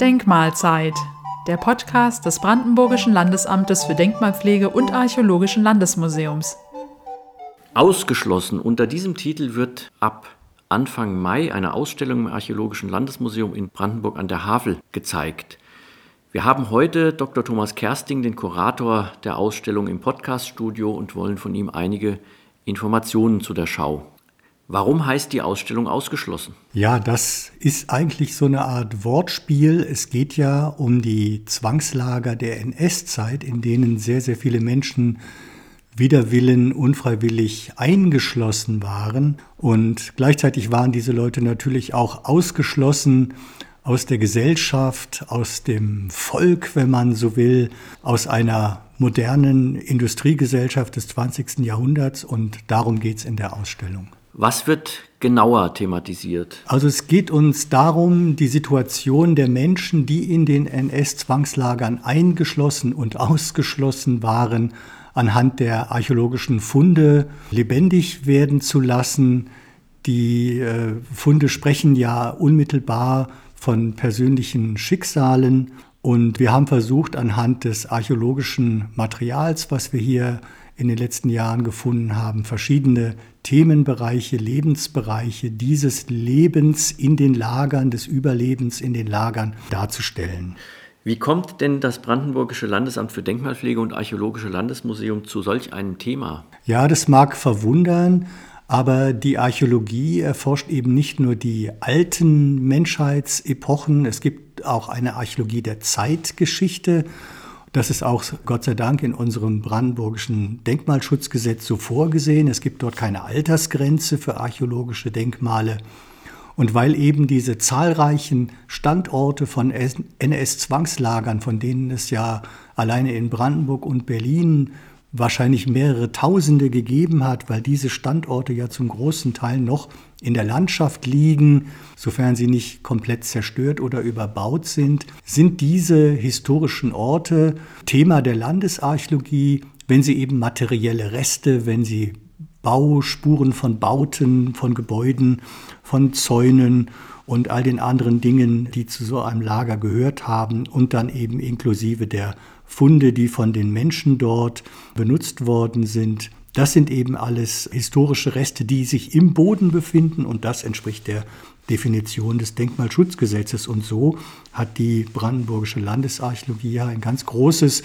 Denkmalzeit, der Podcast des Brandenburgischen Landesamtes für Denkmalpflege und Archäologischen Landesmuseums. Ausgeschlossen. Unter diesem Titel wird ab Anfang Mai eine Ausstellung im Archäologischen Landesmuseum in Brandenburg an der Havel gezeigt. Wir haben heute Dr. Thomas Kersting, den Kurator der Ausstellung, im Podcaststudio und wollen von ihm einige Informationen zu der Schau Warum heißt die Ausstellung ausgeschlossen? Ja, das ist eigentlich so eine Art Wortspiel. Es geht ja um die Zwangslager der NS-Zeit, in denen sehr, sehr viele Menschen wider Willen unfreiwillig eingeschlossen waren. Und gleichzeitig waren diese Leute natürlich auch ausgeschlossen aus der Gesellschaft, aus dem Volk, wenn man so will, aus einer modernen Industriegesellschaft des 20. Jahrhunderts. Und darum geht es in der Ausstellung. Was wird genauer thematisiert? Also es geht uns darum, die Situation der Menschen, die in den NS-Zwangslagern eingeschlossen und ausgeschlossen waren, anhand der archäologischen Funde lebendig werden zu lassen. Die äh, Funde sprechen ja unmittelbar von persönlichen Schicksalen und wir haben versucht, anhand des archäologischen Materials, was wir hier in den letzten Jahren gefunden haben, verschiedene Themenbereiche, Lebensbereiche dieses Lebens in den Lagern, des Überlebens in den Lagern darzustellen. Wie kommt denn das Brandenburgische Landesamt für Denkmalpflege und Archäologische Landesmuseum zu solch einem Thema? Ja, das mag verwundern, aber die Archäologie erforscht eben nicht nur die alten Menschheitsepochen, es gibt auch eine Archäologie der Zeitgeschichte das ist auch Gott sei Dank in unserem brandenburgischen Denkmalschutzgesetz so vorgesehen. Es gibt dort keine Altersgrenze für archäologische Denkmale. Und weil eben diese zahlreichen Standorte von NS-Zwangslagern, von denen es ja alleine in Brandenburg und Berlin wahrscheinlich mehrere Tausende gegeben hat, weil diese Standorte ja zum großen Teil noch in der Landschaft liegen, sofern sie nicht komplett zerstört oder überbaut sind, sind diese historischen Orte Thema der Landesarchäologie, wenn sie eben materielle Reste, wenn sie Bauspuren von Bauten, von Gebäuden, von Zäunen und all den anderen Dingen, die zu so einem Lager gehört haben und dann eben inklusive der Funde, die von den Menschen dort benutzt worden sind. Das sind eben alles historische Reste, die sich im Boden befinden und das entspricht der Definition des Denkmalschutzgesetzes. Und so hat die Brandenburgische Landesarchäologie ja ein ganz großes,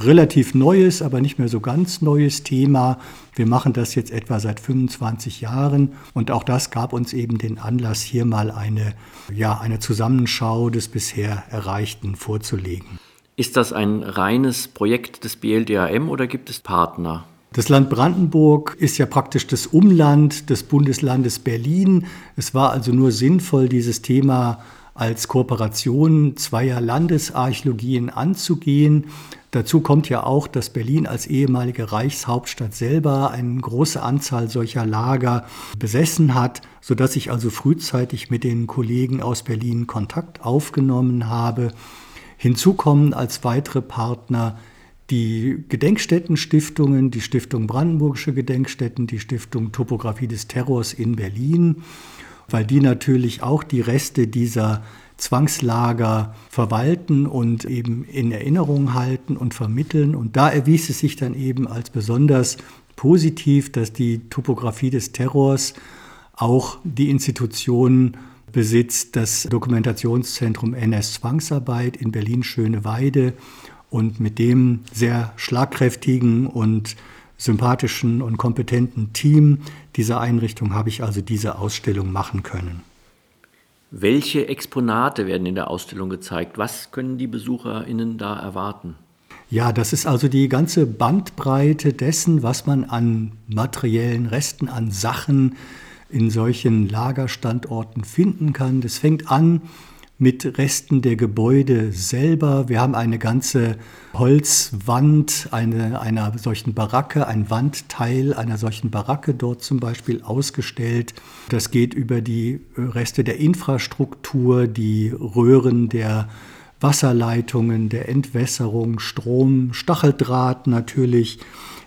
relativ neues, aber nicht mehr so ganz neues Thema. Wir machen das jetzt etwa seit 25 Jahren und auch das gab uns eben den Anlass, hier mal eine, ja, eine Zusammenschau des bisher Erreichten vorzulegen. Ist das ein reines Projekt des BLDAM oder gibt es Partner? Das Land Brandenburg ist ja praktisch das Umland des Bundeslandes Berlin. Es war also nur sinnvoll, dieses Thema als Kooperation zweier Landesarchäologien anzugehen. Dazu kommt ja auch, dass Berlin als ehemalige Reichshauptstadt selber eine große Anzahl solcher Lager besessen hat, sodass ich also frühzeitig mit den Kollegen aus Berlin Kontakt aufgenommen habe. Hinzu kommen als weitere Partner die Gedenkstättenstiftungen, die Stiftung Brandenburgische Gedenkstätten, die Stiftung Topographie des Terrors in Berlin, weil die natürlich auch die Reste dieser Zwangslager verwalten und eben in Erinnerung halten und vermitteln. Und da erwies es sich dann eben als besonders positiv, dass die Topographie des Terrors auch die Institutionen besitzt das Dokumentationszentrum NS Zwangsarbeit in Berlin-Schöneweide. Und mit dem sehr schlagkräftigen und sympathischen und kompetenten Team dieser Einrichtung habe ich also diese Ausstellung machen können. Welche Exponate werden in der Ausstellung gezeigt? Was können die BesucherInnen da erwarten? Ja, das ist also die ganze Bandbreite dessen, was man an materiellen Resten, an Sachen, in solchen Lagerstandorten finden kann. Das fängt an mit Resten der Gebäude selber. Wir haben eine ganze Holzwand eine, einer solchen Baracke, ein Wandteil einer solchen Baracke dort zum Beispiel ausgestellt. Das geht über die Reste der Infrastruktur, die Röhren der Wasserleitungen, der Entwässerung, Strom, Stacheldraht natürlich,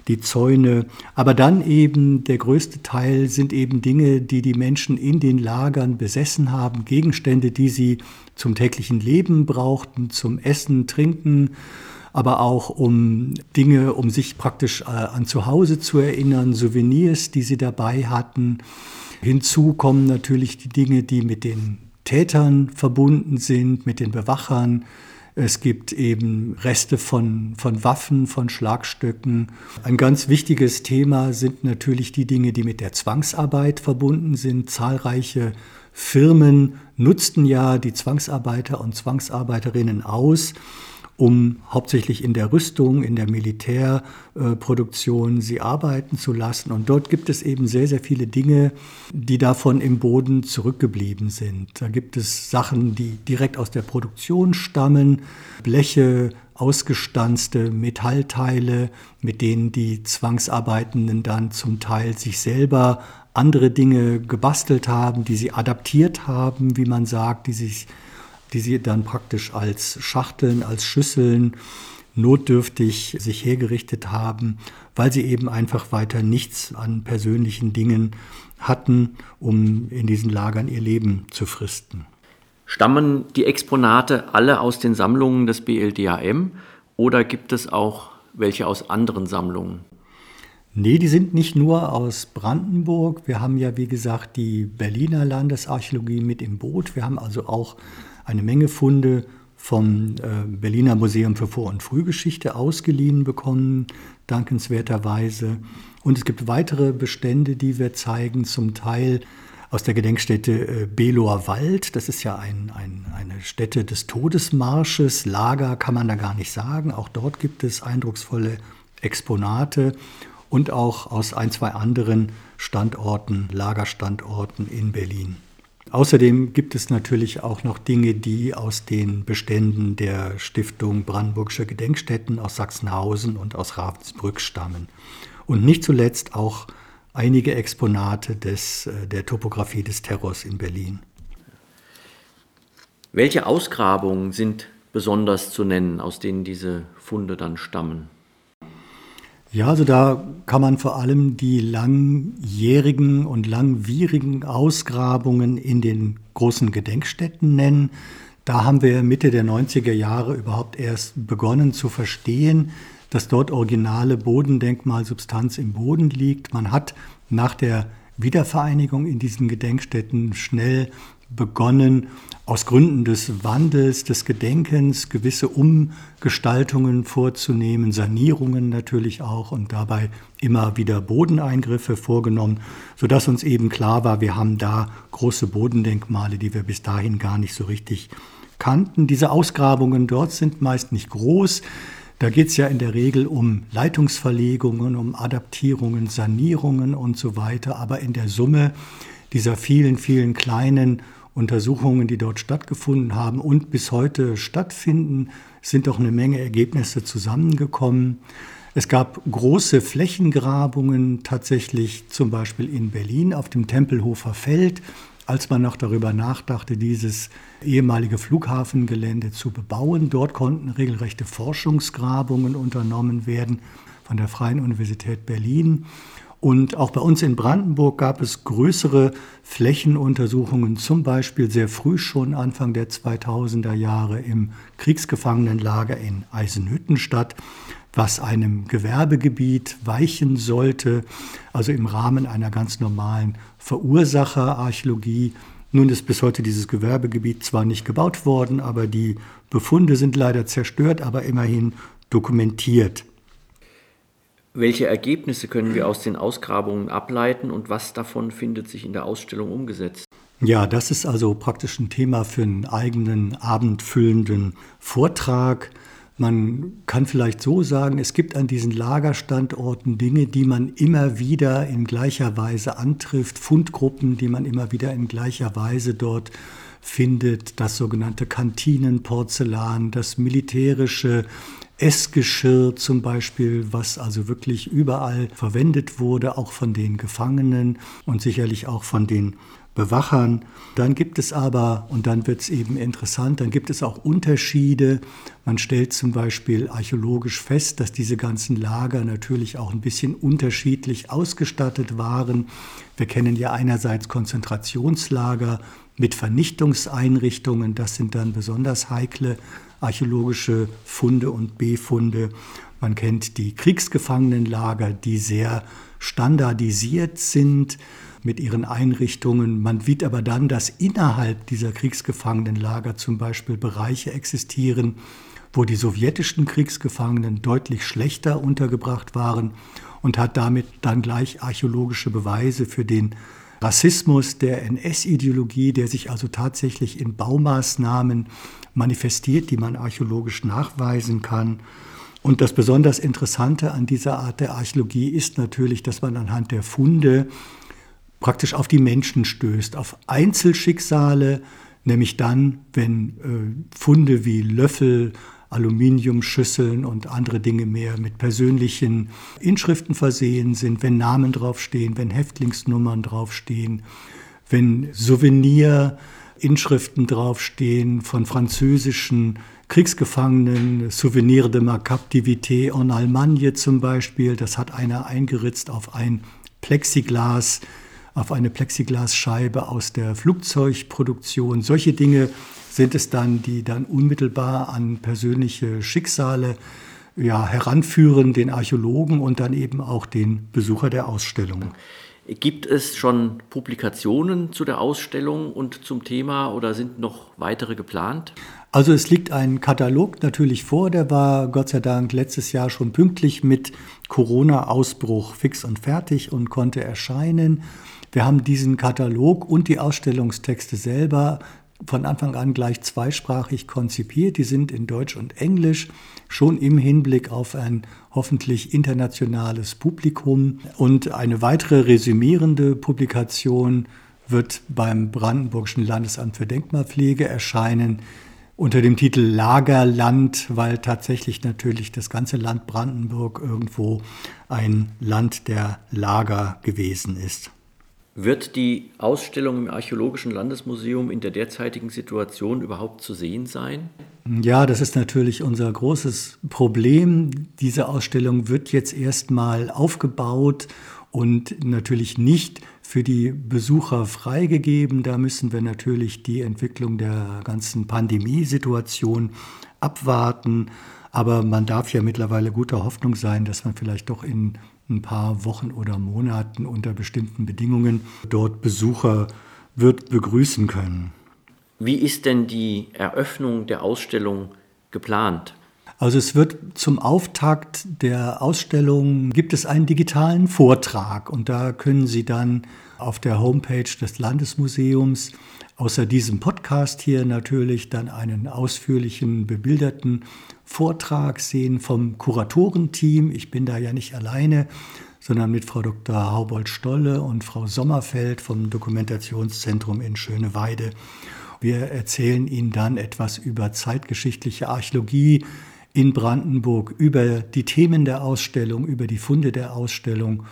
die Zäune. Aber dann eben der größte Teil sind eben Dinge, die die Menschen in den Lagern besessen haben, Gegenstände, die sie zum täglichen Leben brauchten, zum Essen, Trinken, aber auch um Dinge, um sich praktisch äh, an zu Hause zu erinnern, Souvenirs, die sie dabei hatten. Hinzu kommen natürlich die Dinge, die mit den Tätern verbunden sind, mit den Bewachern. Es gibt eben Reste von, von Waffen, von Schlagstöcken. Ein ganz wichtiges Thema sind natürlich die Dinge, die mit der Zwangsarbeit verbunden sind. Zahlreiche Firmen nutzten ja die Zwangsarbeiter und Zwangsarbeiterinnen aus um hauptsächlich in der Rüstung, in der Militärproduktion sie arbeiten zu lassen. Und dort gibt es eben sehr, sehr viele Dinge, die davon im Boden zurückgeblieben sind. Da gibt es Sachen, die direkt aus der Produktion stammen, Bleche, ausgestanzte Metallteile, mit denen die Zwangsarbeitenden dann zum Teil sich selber andere Dinge gebastelt haben, die sie adaptiert haben, wie man sagt, die sich die sie dann praktisch als Schachteln, als Schüsseln notdürftig sich hergerichtet haben, weil sie eben einfach weiter nichts an persönlichen Dingen hatten, um in diesen Lagern ihr Leben zu fristen. Stammen die Exponate alle aus den Sammlungen des BLDAM oder gibt es auch welche aus anderen Sammlungen? Nee, die sind nicht nur aus Brandenburg. Wir haben ja, wie gesagt, die Berliner Landesarchäologie mit im Boot. Wir haben also auch eine Menge Funde vom äh, Berliner Museum für Vor- und Frühgeschichte ausgeliehen bekommen, dankenswerterweise. Und es gibt weitere Bestände, die wir zeigen, zum Teil aus der Gedenkstätte äh, Beloer Wald. Das ist ja ein, ein, eine Stätte des Todesmarsches. Lager kann man da gar nicht sagen. Auch dort gibt es eindrucksvolle Exponate und auch aus ein, zwei anderen Standorten, Lagerstandorten in Berlin. Außerdem gibt es natürlich auch noch Dinge, die aus den Beständen der Stiftung Brandenburgische Gedenkstätten aus Sachsenhausen und aus Ravensbrück stammen. Und nicht zuletzt auch einige Exponate des, äh, der Topographie des Terrors in Berlin. Welche Ausgrabungen sind besonders zu nennen, aus denen diese Funde dann stammen? Ja, also da kann man vor allem die langjährigen und langwierigen Ausgrabungen in den großen Gedenkstätten nennen. Da haben wir Mitte der 90er Jahre überhaupt erst begonnen zu verstehen, dass dort originale Bodendenkmalsubstanz im Boden liegt. Man hat nach der Wiedervereinigung in diesen Gedenkstätten schnell begonnen, aus Gründen des Wandels, des Gedenkens gewisse Umgestaltungen vorzunehmen, Sanierungen natürlich auch und dabei immer wieder Bodeneingriffe vorgenommen, sodass uns eben klar war, wir haben da große Bodendenkmale, die wir bis dahin gar nicht so richtig kannten. Diese Ausgrabungen dort sind meist nicht groß. Da geht es ja in der Regel um Leitungsverlegungen, um Adaptierungen, Sanierungen und so weiter. Aber in der Summe dieser vielen, vielen kleinen Untersuchungen, die dort stattgefunden haben und bis heute stattfinden, sind doch eine Menge Ergebnisse zusammengekommen. Es gab große Flächengrabungen tatsächlich zum Beispiel in Berlin auf dem Tempelhofer Feld, als man noch darüber nachdachte, dieses ehemalige Flughafengelände zu bebauen. Dort konnten regelrechte Forschungsgrabungen unternommen werden von der Freien Universität Berlin. Und auch bei uns in Brandenburg gab es größere Flächenuntersuchungen, zum Beispiel sehr früh schon Anfang der 2000er Jahre im Kriegsgefangenenlager in Eisenhüttenstadt, was einem Gewerbegebiet weichen sollte, also im Rahmen einer ganz normalen Verursacherarchäologie. Nun ist bis heute dieses Gewerbegebiet zwar nicht gebaut worden, aber die Befunde sind leider zerstört, aber immerhin dokumentiert. Welche Ergebnisse können wir aus den Ausgrabungen ableiten und was davon findet sich in der Ausstellung umgesetzt? Ja, das ist also praktisch ein Thema für einen eigenen abendfüllenden Vortrag. Man kann vielleicht so sagen, es gibt an diesen Lagerstandorten Dinge, die man immer wieder in gleicher Weise antrifft, Fundgruppen, die man immer wieder in gleicher Weise dort findet, das sogenannte Kantinenporzellan, das militärische Essgeschirr zum Beispiel, was also wirklich überall verwendet wurde, auch von den Gefangenen und sicherlich auch von den Bewachern. Dann gibt es aber, und dann wird es eben interessant, dann gibt es auch Unterschiede. Man stellt zum Beispiel archäologisch fest, dass diese ganzen Lager natürlich auch ein bisschen unterschiedlich ausgestattet waren. Wir kennen ja einerseits Konzentrationslager mit Vernichtungseinrichtungen, das sind dann besonders heikle archäologische Funde und Befunde. Man kennt die Kriegsgefangenenlager, die sehr standardisiert sind mit ihren Einrichtungen. Man sieht aber dann, dass innerhalb dieser Kriegsgefangenenlager zum Beispiel Bereiche existieren, wo die sowjetischen Kriegsgefangenen deutlich schlechter untergebracht waren und hat damit dann gleich archäologische Beweise für den Rassismus der NS-Ideologie, der sich also tatsächlich in Baumaßnahmen manifestiert, die man archäologisch nachweisen kann. Und das besonders Interessante an dieser Art der Archäologie ist natürlich, dass man anhand der Funde praktisch auf die Menschen stößt, auf Einzelschicksale, nämlich dann, wenn äh, Funde wie Löffel, Aluminiumschüsseln und andere Dinge mehr mit persönlichen Inschriften versehen sind, wenn Namen draufstehen, wenn Häftlingsnummern draufstehen, wenn Souvenir-Inschriften draufstehen von französischen Kriegsgefangenen, Souvenir de ma Captivité en Allemagne zum Beispiel, das hat einer eingeritzt auf ein Plexiglas, auf eine Plexiglasscheibe aus der Flugzeugproduktion. Solche Dinge sind es dann, die dann unmittelbar an persönliche Schicksale ja, heranführen, den Archäologen und dann eben auch den Besucher der Ausstellung. Gibt es schon Publikationen zu der Ausstellung und zum Thema oder sind noch weitere geplant? Also es liegt ein Katalog natürlich vor, der war Gott sei Dank letztes Jahr schon pünktlich mit Corona-Ausbruch fix und fertig und konnte erscheinen. Wir haben diesen Katalog und die Ausstellungstexte selber von Anfang an gleich zweisprachig konzipiert. Die sind in Deutsch und Englisch schon im Hinblick auf ein hoffentlich internationales Publikum. Und eine weitere resümierende Publikation wird beim Brandenburgischen Landesamt für Denkmalpflege erscheinen unter dem Titel Lagerland, weil tatsächlich natürlich das ganze Land Brandenburg irgendwo ein Land der Lager gewesen ist. Wird die Ausstellung im Archäologischen Landesmuseum in der derzeitigen Situation überhaupt zu sehen sein? Ja, das ist natürlich unser großes Problem. Diese Ausstellung wird jetzt erstmal aufgebaut und natürlich nicht für die Besucher freigegeben. Da müssen wir natürlich die Entwicklung der ganzen Pandemiesituation abwarten. Aber man darf ja mittlerweile guter Hoffnung sein, dass man vielleicht doch in ein paar Wochen oder Monaten unter bestimmten Bedingungen dort Besucher wird begrüßen können. Wie ist denn die Eröffnung der Ausstellung geplant? Also es wird zum Auftakt der Ausstellung gibt es einen digitalen Vortrag und da können Sie dann auf der Homepage des Landesmuseums außer diesem Podcast hier natürlich dann einen ausführlichen, bebilderten Vortrag sehen vom Kuratorenteam. Ich bin da ja nicht alleine, sondern mit Frau Dr. Haubold-Stolle und Frau Sommerfeld vom Dokumentationszentrum in Schöneweide. Wir erzählen Ihnen dann etwas über zeitgeschichtliche Archäologie in Brandenburg, über die Themen der Ausstellung, über die Funde der Ausstellung.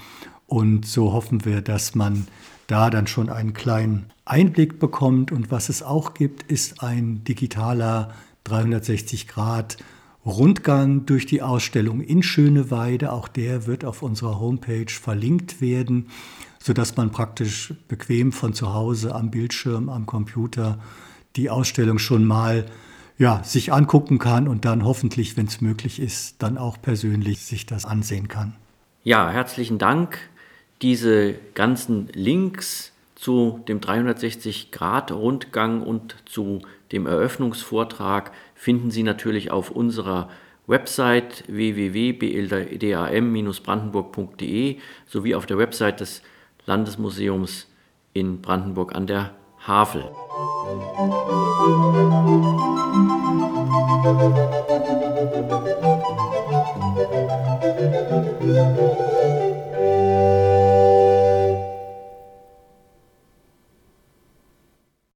Und so hoffen wir, dass man da dann schon einen kleinen Einblick bekommt. Und was es auch gibt, ist ein digitaler 360 Grad Rundgang durch die Ausstellung in Schöneweide. Auch der wird auf unserer Homepage verlinkt werden, sodass man praktisch bequem von zu Hause am Bildschirm, am Computer die Ausstellung schon mal ja, sich angucken kann und dann hoffentlich, wenn es möglich ist, dann auch persönlich sich das ansehen kann. Ja, herzlichen Dank. Diese ganzen Links zu dem 360-Grad-Rundgang und zu dem Eröffnungsvortrag finden Sie natürlich auf unserer Website www.bldam-brandenburg.de sowie auf der Website des Landesmuseums in Brandenburg an der Havel. Musik